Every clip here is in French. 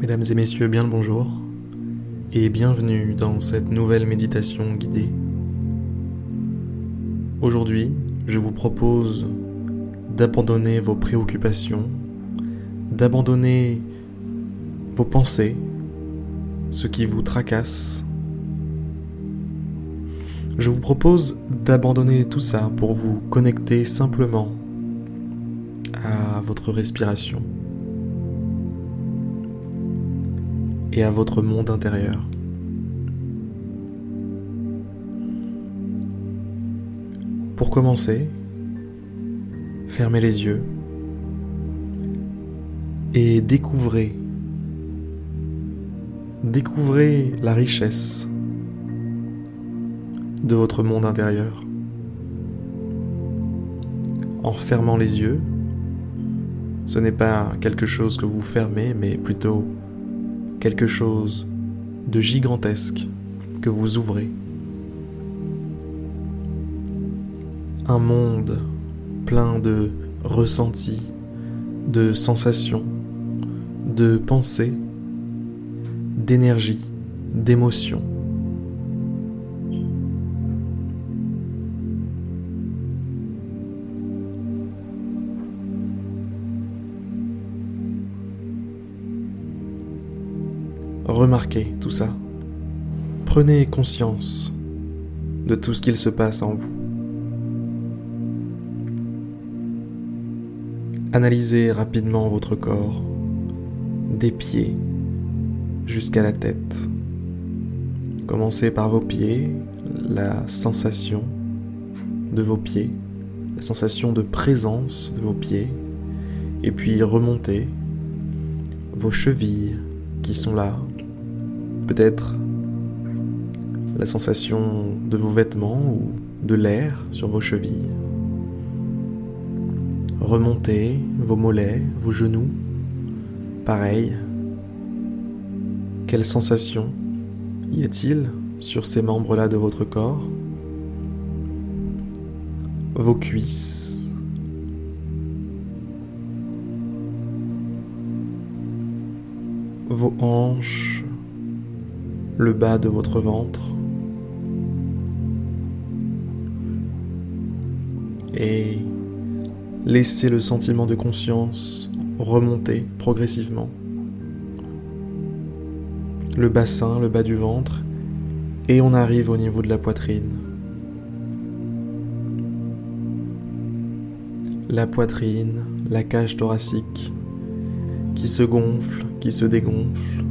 Mesdames et messieurs, bien le bonjour et bienvenue dans cette nouvelle méditation guidée. Aujourd'hui, je vous propose d'abandonner vos préoccupations, d'abandonner vos pensées, ce qui vous tracasse. Je vous propose d'abandonner tout ça pour vous connecter simplement à votre respiration et à votre monde intérieur. Pour commencer, fermez les yeux et découvrez, découvrez la richesse de votre monde intérieur. En fermant les yeux, ce n'est pas quelque chose que vous fermez, mais plutôt quelque chose de gigantesque que vous ouvrez. Un monde plein de ressentis, de sensations, de pensées, d'énergie, d'émotions. Remarquez tout ça. Prenez conscience de tout ce qu'il se passe en vous. Analysez rapidement votre corps, des pieds jusqu'à la tête. Commencez par vos pieds, la sensation de vos pieds, la sensation de présence de vos pieds, et puis remontez vos chevilles qui sont là, peut-être la sensation de vos vêtements ou de l'air sur vos chevilles. Remontez vos mollets, vos genoux. Pareil. Quelle sensation y a-t-il sur ces membres-là de votre corps? Vos cuisses. Vos hanches le bas de votre ventre et laissez le sentiment de conscience remonter progressivement. Le bassin, le bas du ventre et on arrive au niveau de la poitrine. La poitrine, la cage thoracique qui se gonfle, qui se dégonfle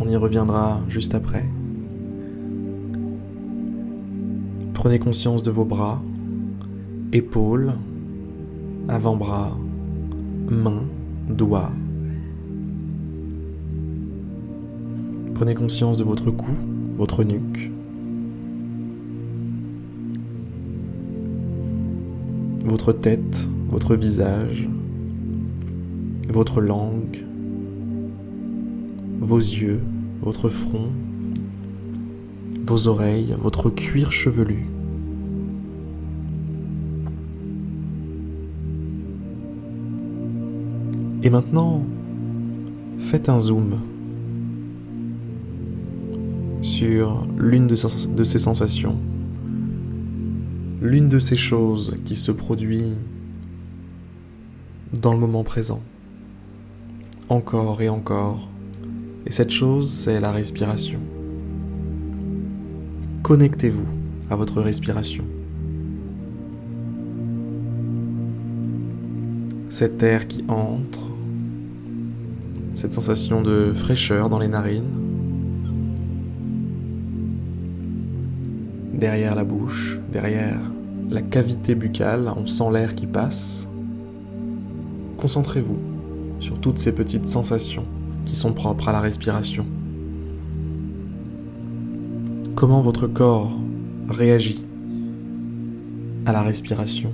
on y reviendra juste après. Prenez conscience de vos bras, épaules, avant-bras, mains, doigts. Prenez conscience de votre cou, votre nuque. Votre tête, votre visage, votre langue, vos yeux, votre front, vos oreilles, votre cuir chevelu. Et maintenant, faites un zoom sur l'une de, ces sensations, l'une de ces choses qui se produit dans le moment présent, encore et encore et cette chose, c'est la respiration. Connectez-vous à votre respiration. Cet air qui entre, cette sensation de fraîcheur dans les narines, derrière la bouche, derrière la cavité buccale, on sent l'air qui passe. Concentrez-vous sur toutes ces petites sensations qui sont propres à la respiration. Comment votre corps réagit à la respiration?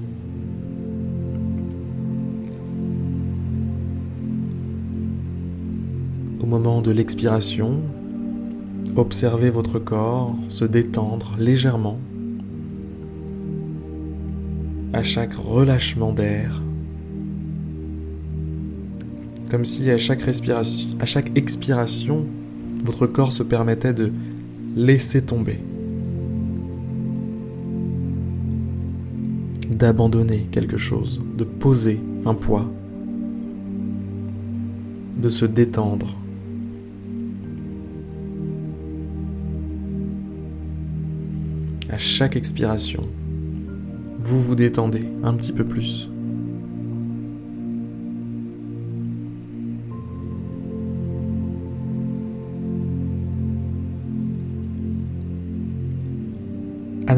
Au moment de l'expiration, observez votre corps se détendre légèrement à chaque relâchement d'air Comme si à chaque expiration, votre corps se permettait de laisser tomber, d'abandonner quelque chose, de poser un poids, de se détendre. À chaque expiration, vous vous détendez un petit peu plus.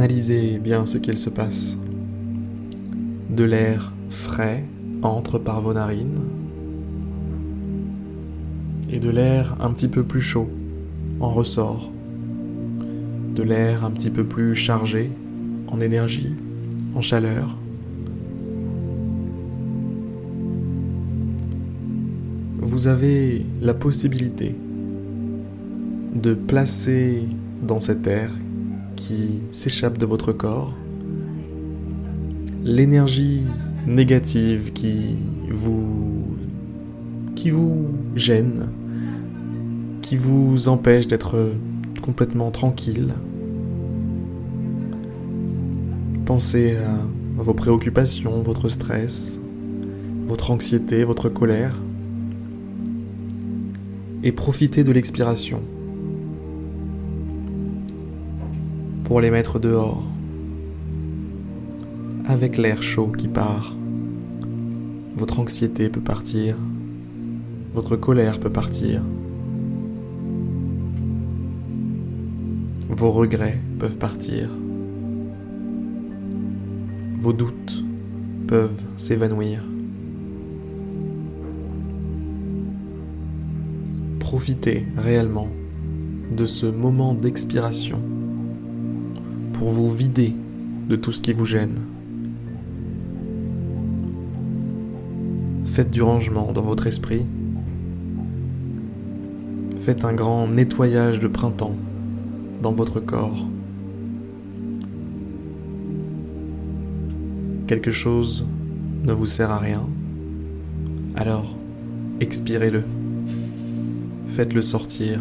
Analysez bien ce qu'il se passe. De l'air frais entre par vos narines et de l'air un petit peu plus chaud en ressort. De l'air un petit peu plus chargé en énergie, en chaleur. Vous avez la possibilité de placer dans cet air qui s'échappe de votre corps, l'énergie négative qui vous qui vous gêne, qui vous empêche d'être complètement tranquille. Pensez à vos préoccupations, votre stress, votre anxiété, votre colère. Et profitez de l'expiration pour les mettre dehors, avec l'air chaud qui part. Votre anxiété peut partir, votre colère peut partir, vos regrets peuvent partir, vos doutes peuvent s'évanouir. Profitez réellement de ce moment d'expiration pour vous vider de tout ce qui vous gêne. Faites du rangement dans votre esprit. Faites un grand nettoyage de printemps dans votre corps. Quelque chose ne vous sert à rien, alors expirez-le. Faites-le sortir.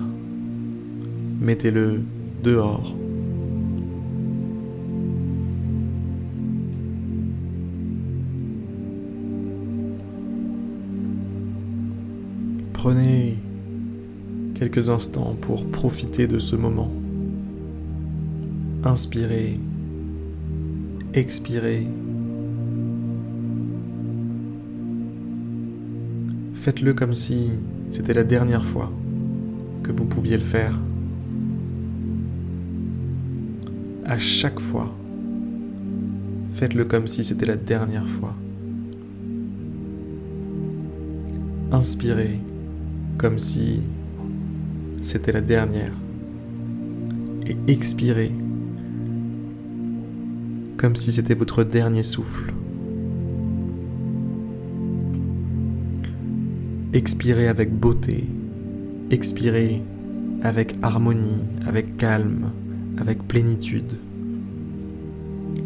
Mettez-le dehors. Prenez quelques instants pour profiter de ce moment. Inspirez, expirez. Faites-le comme si c'était la dernière fois que vous pouviez le faire. À chaque fois, faites-le comme si c'était la dernière fois. Inspirez comme si c'était la dernière. Et expirez comme si c'était votre dernier souffle. Expirez avec beauté, expirez avec harmonie, avec calme, avec plénitude.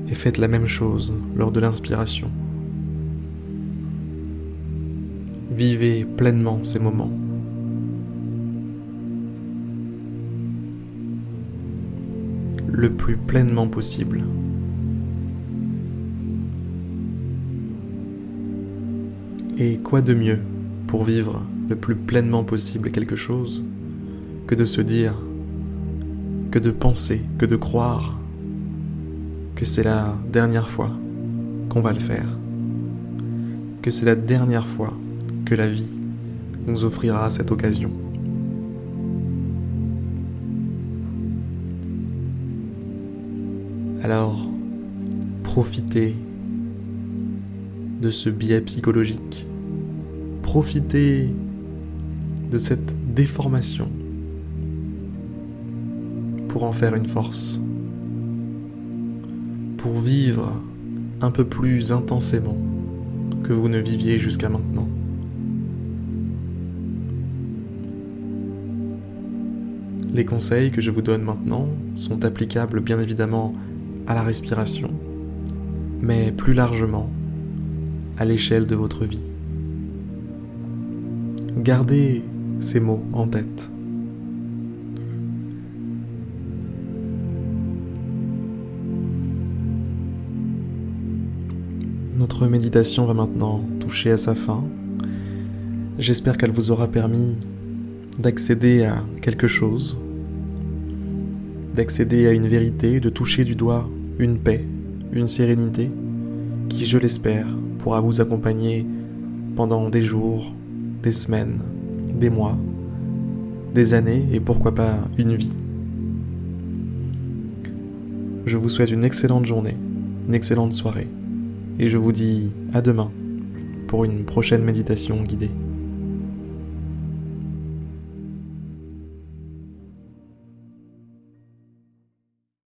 Et faites la même chose lors de l'inspiration. Vivez pleinement ces moments. Le plus pleinement possible. Et quoi de mieux pour vivre le plus pleinement possible quelque chose que de se dire, que de penser, que de croire que c'est la dernière fois qu'on va le faire, que c'est la dernière fois que la vie nous offrira cette occasion. Alors, profitez de ce biais psychologique. Profitez de cette déformation pour en faire une force. Pour vivre un peu plus intensément que vous ne viviez jusqu'à maintenant. Les conseils que je vous donne maintenant sont applicables bien évidemment à la respiration, mais plus largement à l'échelle de votre vie. Gardez ces mots en tête. Notre méditation va maintenant toucher à sa fin. J'espère qu'elle vous aura permis d'accéder à quelque chose, d'accéder à une vérité, de toucher du doigt une paix, une sérénité qui, je l'espère, pourra vous accompagner pendant des jours, des semaines, des mois, des années et pourquoi pas une vie. Je vous souhaite une excellente journée, une excellente soirée et je vous dis à demain pour une prochaine méditation guidée.